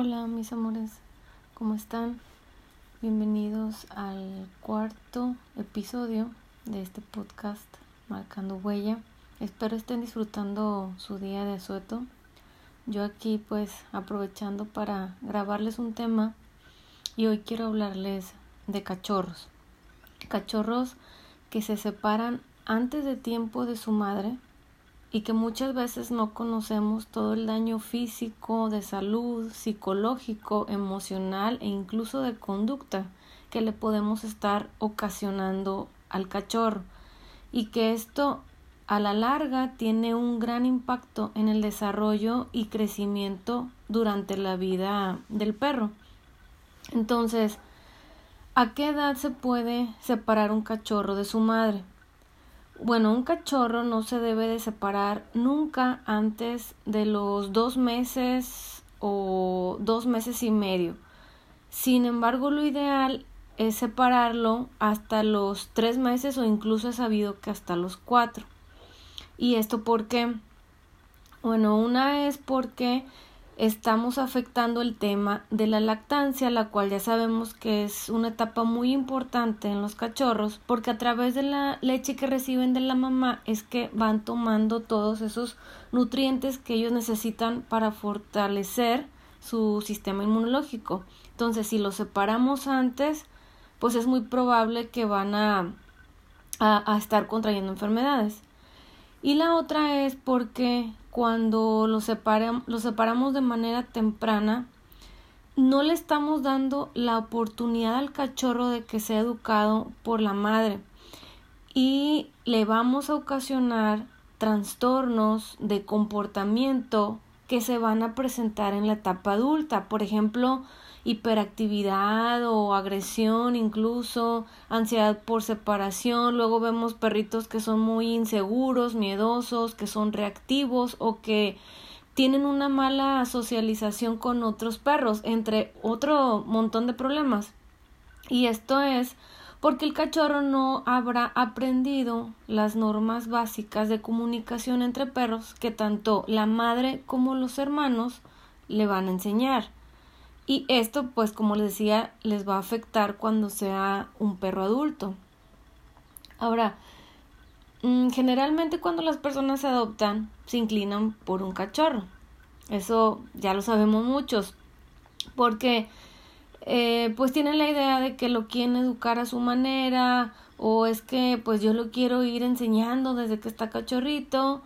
Hola mis amores, ¿cómo están? Bienvenidos al cuarto episodio de este podcast Marcando Huella. Espero estén disfrutando su día de asueto. Yo aquí pues aprovechando para grabarles un tema y hoy quiero hablarles de cachorros. Cachorros que se separan antes de tiempo de su madre y que muchas veces no conocemos todo el daño físico, de salud, psicológico, emocional e incluso de conducta que le podemos estar ocasionando al cachorro y que esto a la larga tiene un gran impacto en el desarrollo y crecimiento durante la vida del perro. Entonces, ¿a qué edad se puede separar un cachorro de su madre? Bueno, un cachorro no se debe de separar nunca antes de los dos meses o dos meses y medio. Sin embargo, lo ideal es separarlo hasta los tres meses o incluso he sabido que hasta los cuatro. ¿Y esto por qué? Bueno, una es porque estamos afectando el tema de la lactancia, la cual ya sabemos que es una etapa muy importante en los cachorros, porque a través de la leche que reciben de la mamá es que van tomando todos esos nutrientes que ellos necesitan para fortalecer su sistema inmunológico. Entonces, si los separamos antes, pues es muy probable que van a, a, a estar contrayendo enfermedades. Y la otra es porque cuando lo, lo separamos de manera temprana, no le estamos dando la oportunidad al cachorro de que sea educado por la madre y le vamos a ocasionar trastornos de comportamiento que se van a presentar en la etapa adulta. Por ejemplo, hiperactividad o agresión, incluso ansiedad por separación. Luego vemos perritos que son muy inseguros, miedosos, que son reactivos o que tienen una mala socialización con otros perros, entre otro montón de problemas. Y esto es porque el cachorro no habrá aprendido las normas básicas de comunicación entre perros que tanto la madre como los hermanos le van a enseñar. Y esto, pues como les decía, les va a afectar cuando sea un perro adulto. Ahora, mm, generalmente cuando las personas se adoptan, se inclinan por un cachorro. Eso ya lo sabemos muchos. Porque eh, pues tienen la idea de que lo quieren educar a su manera o es que pues yo lo quiero ir enseñando desde que está cachorrito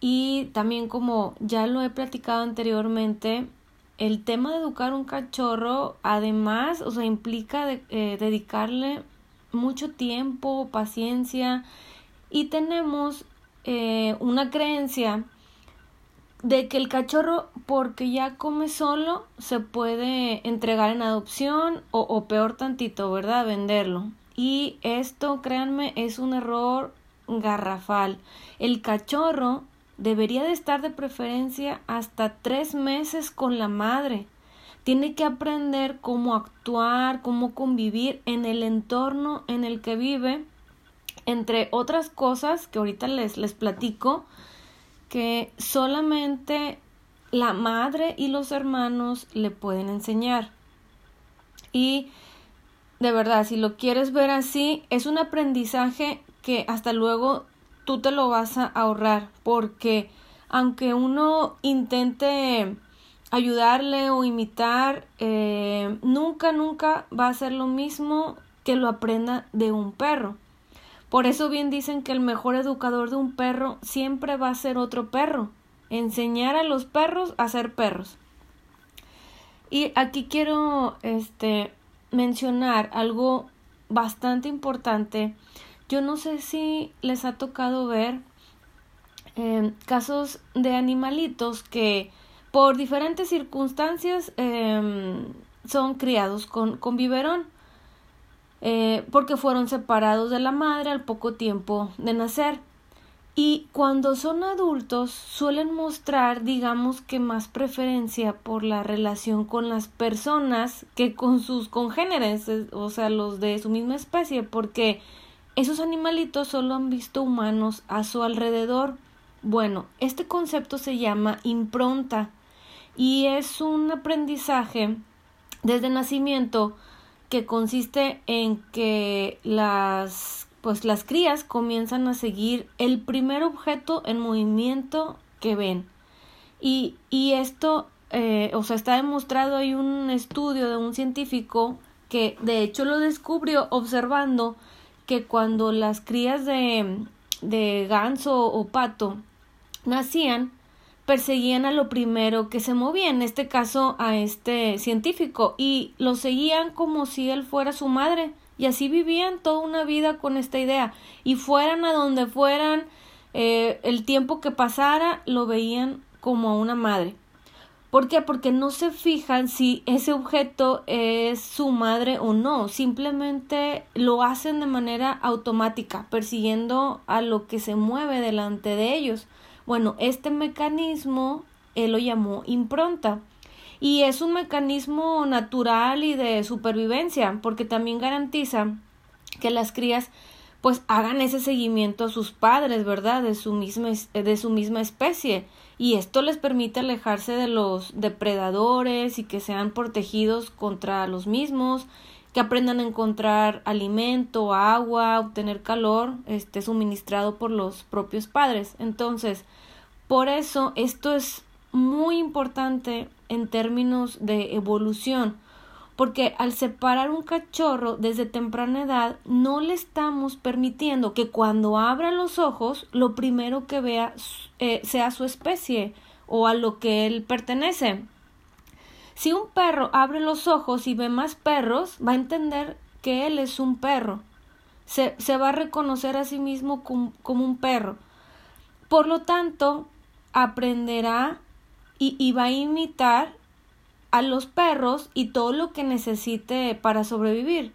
y también como ya lo he platicado anteriormente el tema de educar un cachorro, además, o sea, implica eh, dedicarle mucho tiempo, paciencia y tenemos eh, una creencia de que el cachorro, porque ya come solo, se puede entregar en adopción o, o peor tantito, ¿verdad? Venderlo. Y esto, créanme, es un error garrafal. El cachorro debería de estar de preferencia hasta tres meses con la madre. Tiene que aprender cómo actuar, cómo convivir en el entorno en el que vive, entre otras cosas que ahorita les, les platico, que solamente la madre y los hermanos le pueden enseñar. Y de verdad, si lo quieres ver así, es un aprendizaje que hasta luego tú te lo vas a ahorrar porque aunque uno intente ayudarle o imitar, eh, nunca, nunca va a ser lo mismo que lo aprenda de un perro. Por eso bien dicen que el mejor educador de un perro siempre va a ser otro perro. Enseñar a los perros a ser perros. Y aquí quiero este mencionar algo bastante importante yo no sé si les ha tocado ver em, casos de animalitos que por diferentes circunstancias em, son criados con, con biberón. Eh, porque fueron separados de la madre al poco tiempo de nacer. Y cuando son adultos suelen mostrar, digamos que más preferencia por la relación con las personas que con sus congéneres, o sea, los de su misma especie, porque esos animalitos solo han visto humanos a su alrededor. Bueno, este concepto se llama impronta y es un aprendizaje desde nacimiento que consiste en que las pues las crías comienzan a seguir el primer objeto en movimiento que ven y, y esto eh, o sea está demostrado hay un estudio de un científico que de hecho lo descubrió observando que cuando las crías de, de ganso o pato nacían, perseguían a lo primero que se movía, en este caso a este científico, y lo seguían como si él fuera su madre, y así vivían toda una vida con esta idea, y fueran a donde fueran, eh, el tiempo que pasara, lo veían como a una madre. ¿Por qué? Porque no se fijan si ese objeto es su madre o no, simplemente lo hacen de manera automática, persiguiendo a lo que se mueve delante de ellos. Bueno, este mecanismo él lo llamó impronta y es un mecanismo natural y de supervivencia porque también garantiza que las crías pues hagan ese seguimiento a sus padres, ¿verdad? De su misma, de su misma especie. Y esto les permite alejarse de los depredadores y que sean protegidos contra los mismos, que aprendan a encontrar alimento, agua, obtener calor, este, suministrado por los propios padres. Entonces, por eso esto es muy importante en términos de evolución, porque al separar un cachorro desde temprana edad no le estamos permitiendo que cuando abra los ojos lo primero que vea eh, sea su especie o a lo que él pertenece. Si un perro abre los ojos y ve más perros, va a entender que él es un perro. Se, se va a reconocer a sí mismo como, un perro. Por lo tanto, aprenderá y, y va a imitar a los perros y todo lo que necesite para sobrevivir.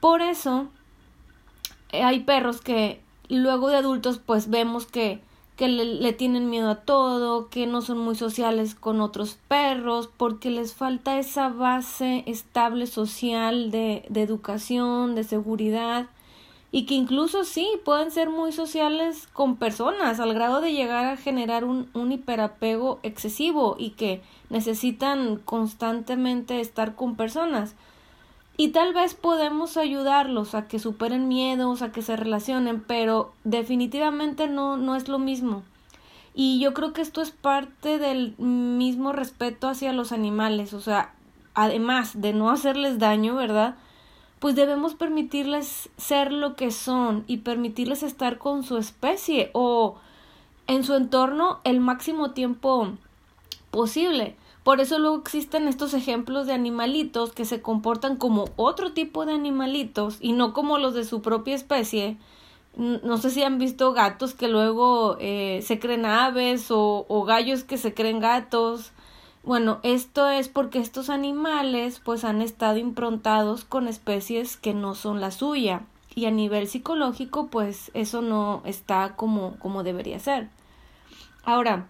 Por eso eh, hay perros que luego de adultos pues vemos que, que le, tienen miedo a todo, que no son muy sociales con otros perros, porque les falta esa base estable social de, de educación, de seguridad y que incluso sí pueden ser muy sociales con personas al grado de llegar a generar un, un hiperapego excesivo y que necesitan constantemente estar con personas. Y tal vez podemos ayudarlos a que superen miedos, a que se relacionen, pero definitivamente no, no es lo mismo. Y yo creo que esto es parte del mismo respeto hacia los animales, o sea, además de no hacerles daño, ¿verdad? Pues debemos permitirles ser lo que son y permitirles estar con su especie o en su entorno el máximo tiempo posible. Por eso luego existen estos ejemplos de animalitos que se comportan como otro tipo de animalitos y no como los de su propia especie. No sé si han visto gatos que luego eh, se creen aves o, o gallos que se creen gatos bueno, esto es porque estos animales pues han estado improntados con especies que no son la suya y a nivel psicológico pues eso no está como, como debería ser. Ahora,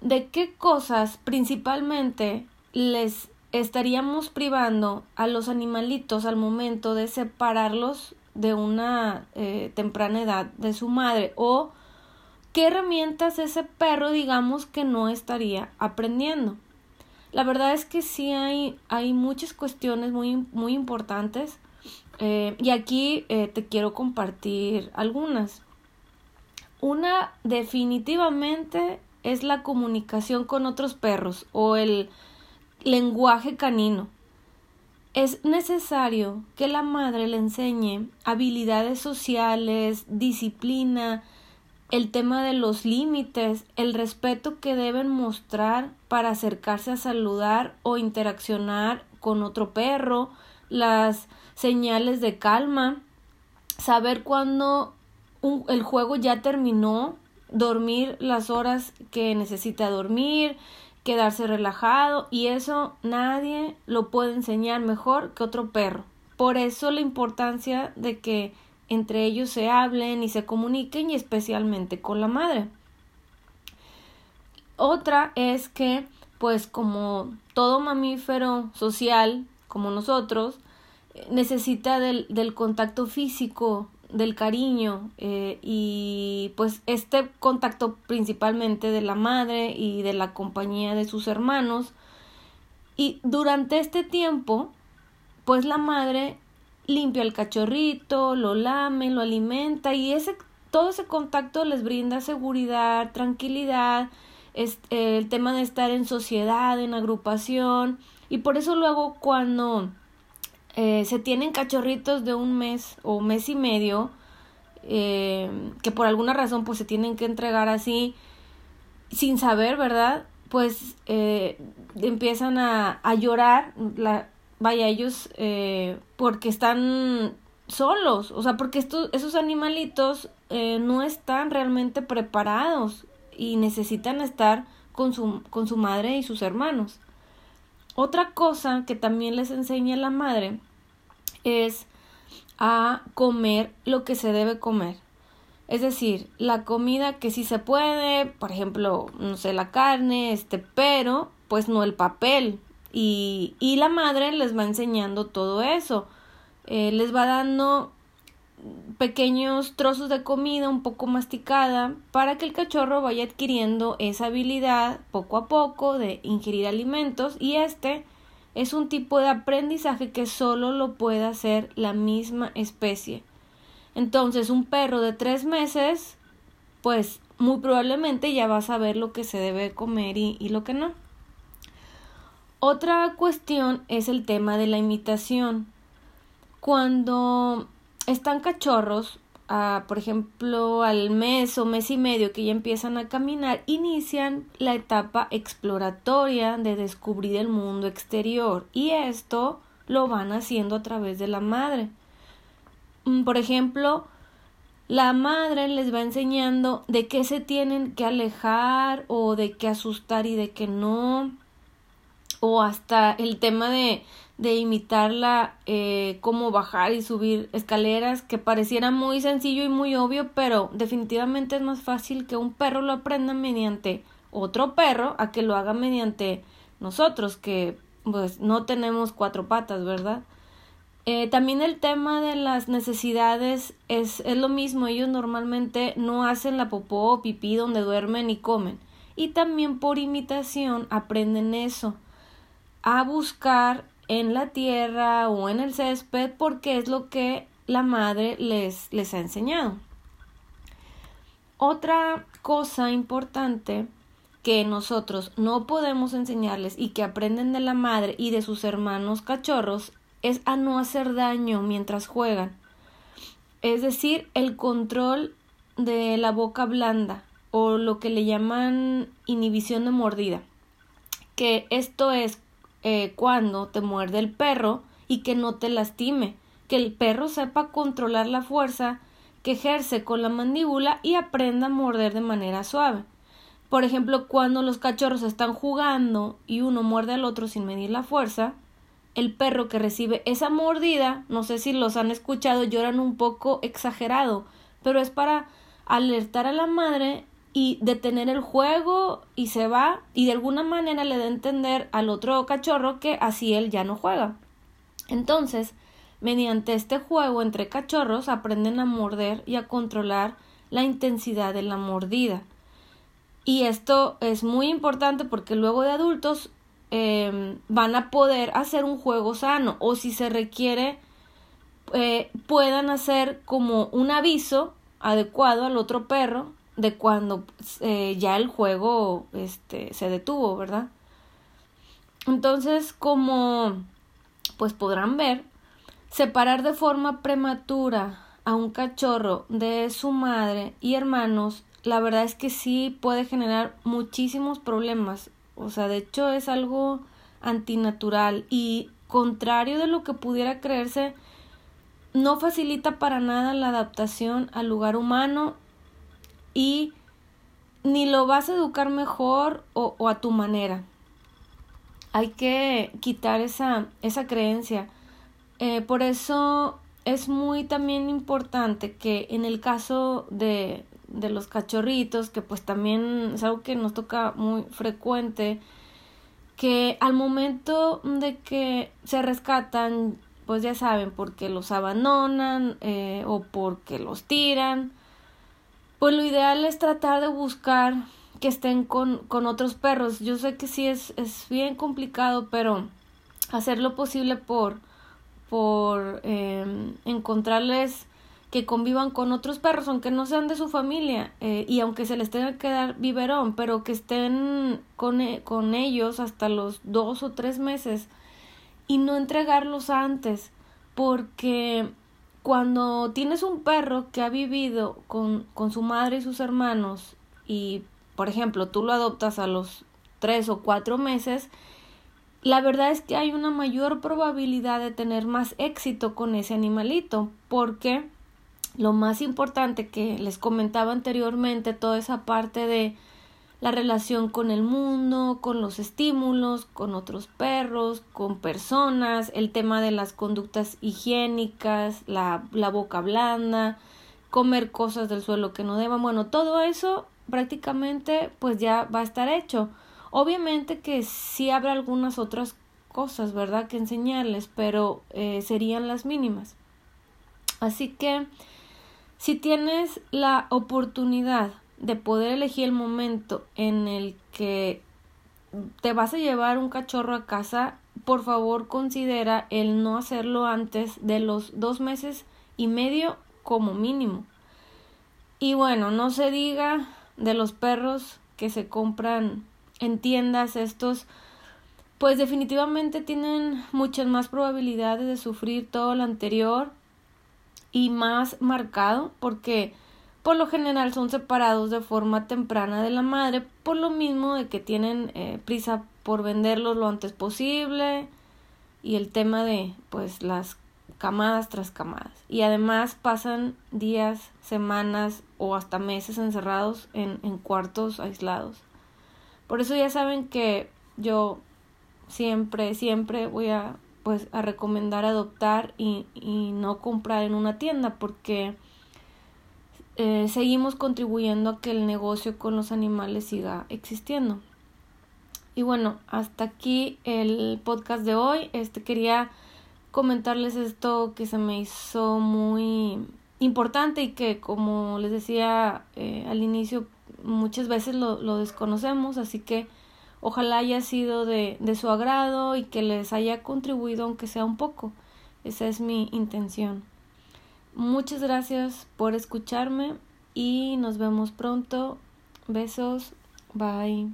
¿de qué cosas principalmente les estaríamos privando a los animalitos al momento de separarlos de una eh, temprana edad de su madre o ¿Qué herramientas ese perro digamos que no estaría aprendiendo? La verdad es que sí hay, hay muchas cuestiones muy, muy importantes eh, y aquí eh, te quiero compartir algunas. Una definitivamente es la comunicación con otros perros o el lenguaje canino. Es necesario que la madre le enseñe habilidades sociales, disciplina, el tema de los límites, el respeto que deben mostrar para acercarse a saludar o interaccionar con otro perro, las señales de calma, saber cuándo el juego ya terminó, dormir las horas que necesita dormir, quedarse relajado y eso nadie lo puede enseñar mejor que otro perro. Por eso la importancia de que entre ellos se hablen y se comuniquen y especialmente con la madre. Otra es que, pues como todo mamífero social, como nosotros, necesita del, del contacto físico del cariño eh, y pues este contacto principalmente de la madre y de la compañía de sus hermanos y durante este tiempo pues la madre limpia el cachorrito, lo lame, lo alimenta y ese todo ese contacto les brinda seguridad, tranquilidad, es, el tema de estar en sociedad, en agrupación y por eso luego cuando eh, se tienen cachorritos de un mes o mes y medio eh, que por alguna razón pues se tienen que entregar así sin saber, ¿verdad? Pues eh, empiezan a, a llorar, la, vaya ellos eh, porque están solos, o sea, porque estos, esos animalitos eh, no están realmente preparados y necesitan estar con su, con su madre y sus hermanos. Otra cosa que también les enseña la madre es a comer lo que se debe comer. Es decir, la comida que sí se puede, por ejemplo, no sé, la carne, este, pero pues no el papel. Y, y la madre les va enseñando todo eso. Eh, les va dando pequeños trozos de comida un poco masticada para que el cachorro vaya adquiriendo esa habilidad poco a poco de ingerir alimentos y este es un tipo de aprendizaje que solo lo puede hacer la misma especie. Entonces, un perro de tres meses, pues muy probablemente ya va a saber lo que se debe comer y, y lo que no. Otra cuestión es el tema de la imitación. Cuando están cachorros, por ejemplo, al mes o mes y medio que ya empiezan a caminar, inician la etapa exploratoria de descubrir el mundo exterior y esto lo van haciendo a través de la madre. Mm, por ejemplo, la madre les va enseñando de qué se tienen que alejar o de qué asustar y de qué no o hasta el tema de de imitarla, eh, cómo bajar y subir escaleras, que pareciera muy sencillo y muy obvio, pero definitivamente es más fácil que un perro lo aprenda mediante otro perro a que lo haga mediante nosotros, que pues no tenemos cuatro patas, ¿verdad? Eh, también el tema de las necesidades es, es lo mismo, ellos normalmente no hacen la popó o pipí donde duermen y comen, y también por imitación aprenden eso, a buscar en la tierra o en el césped porque es lo que la madre les, les ha enseñado. Otra cosa importante que nosotros no podemos enseñarles y que aprenden de la madre y de sus hermanos cachorros es a no hacer daño mientras juegan. Es decir, el control de la boca blanda o lo que le llaman inhibición de mordida. Que esto es eh, cuando te muerde el perro y que no te lastime, que el perro sepa controlar la fuerza que ejerce con la mandíbula y aprenda a morder de manera suave. Por ejemplo, cuando los cachorros están jugando y uno muerde al otro sin medir la fuerza, el perro que recibe esa mordida, no sé si los han escuchado, lloran un poco exagerado, pero es para alertar a la madre y detener el juego y se va y de alguna manera le da a entender al otro cachorro que así él ya no juega. Entonces, mediante este juego entre cachorros aprenden a morder y a controlar la intensidad de la mordida. Y esto es muy importante porque luego de adultos em, van a poder hacer un juego sano o si se requiere eh, puedan hacer como un aviso adecuado al otro perro de cuando eh, ya el juego este, se detuvo, ¿verdad? Entonces, como pues podrán ver, separar de forma prematura a un cachorro de su madre y hermanos, la verdad es que sí puede generar muchísimos problemas. O sea, de hecho es algo antinatural y contrario de lo que pudiera creerse, no facilita para nada la adaptación al lugar humano y ni lo vas a educar mejor o, a tu manera. Hay que quitar esa, esa creencia. Eh, por eso es muy también importante que en el caso de, de los cachorritos, que pues también es algo que nos toca muy frecuente, que al momento de que se rescatan, pues ya saben, porque los abandonan eh, o porque los tiran, pues lo ideal es tratar de buscar que estén con, con otros perros. Yo sé que sí es, es bien complicado, pero hacer lo posible por, por em, encontrarles que convivan con otros perros, aunque no sean de su familia, eh, y aunque se les tenga que dar biberón, pero que estén con, e, con ellos hasta los dos o tres meses y no entregarlos antes, porque cuando tienes un perro que ha vivido con, con su madre y sus hermanos y, por ejemplo, tú lo adoptas a los tres o cuatro meses, la verdad es que hay una mayor probabilidad de tener más éxito con ese animalito, porque lo más importante que les comentaba anteriormente, toda esa parte de la relación con el mundo, con los estímulos, con otros perros, con personas, el tema de las conductas higiénicas, la, la boca blanda, comer cosas del suelo que no deban, bueno, todo eso prácticamente pues ya va a estar hecho. Obviamente que sí habrá algunas otras cosas, ¿verdad? Que enseñarles, pero eh, serían las mínimas. Así que si tienes la oportunidad de poder elegir el momento en el que te vas a llevar un cachorro a casa, por favor considera el no hacerlo antes de los dos meses y medio como mínimo. Y bueno, no se diga de los perros que se compran en tiendas estos pues definitivamente tienen muchas más probabilidades de sufrir todo lo anterior y más marcado porque por lo general son separados de forma temprana de la madre por lo mismo de que tienen eh, prisa por venderlos lo antes posible y el tema de pues las camadas tras camadas y además pasan días, semanas o hasta meses encerrados en, en cuartos aislados. Por eso ya saben que yo siempre, siempre voy a pues a recomendar adoptar y, y no comprar en una tienda porque eh, seguimos contribuyendo a que el negocio con los animales siga existiendo. Y bueno, hasta aquí el podcast de hoy. Este quería comentarles esto que se me hizo muy importante y que como les decía eh, al inicio muchas veces lo, desconocemos, así que ojalá haya sido de, de su agrado y que les haya contribuido aunque sea un poco. Esa es mi intención. Muchas gracias por escucharme y nos vemos pronto. Besos. Bye.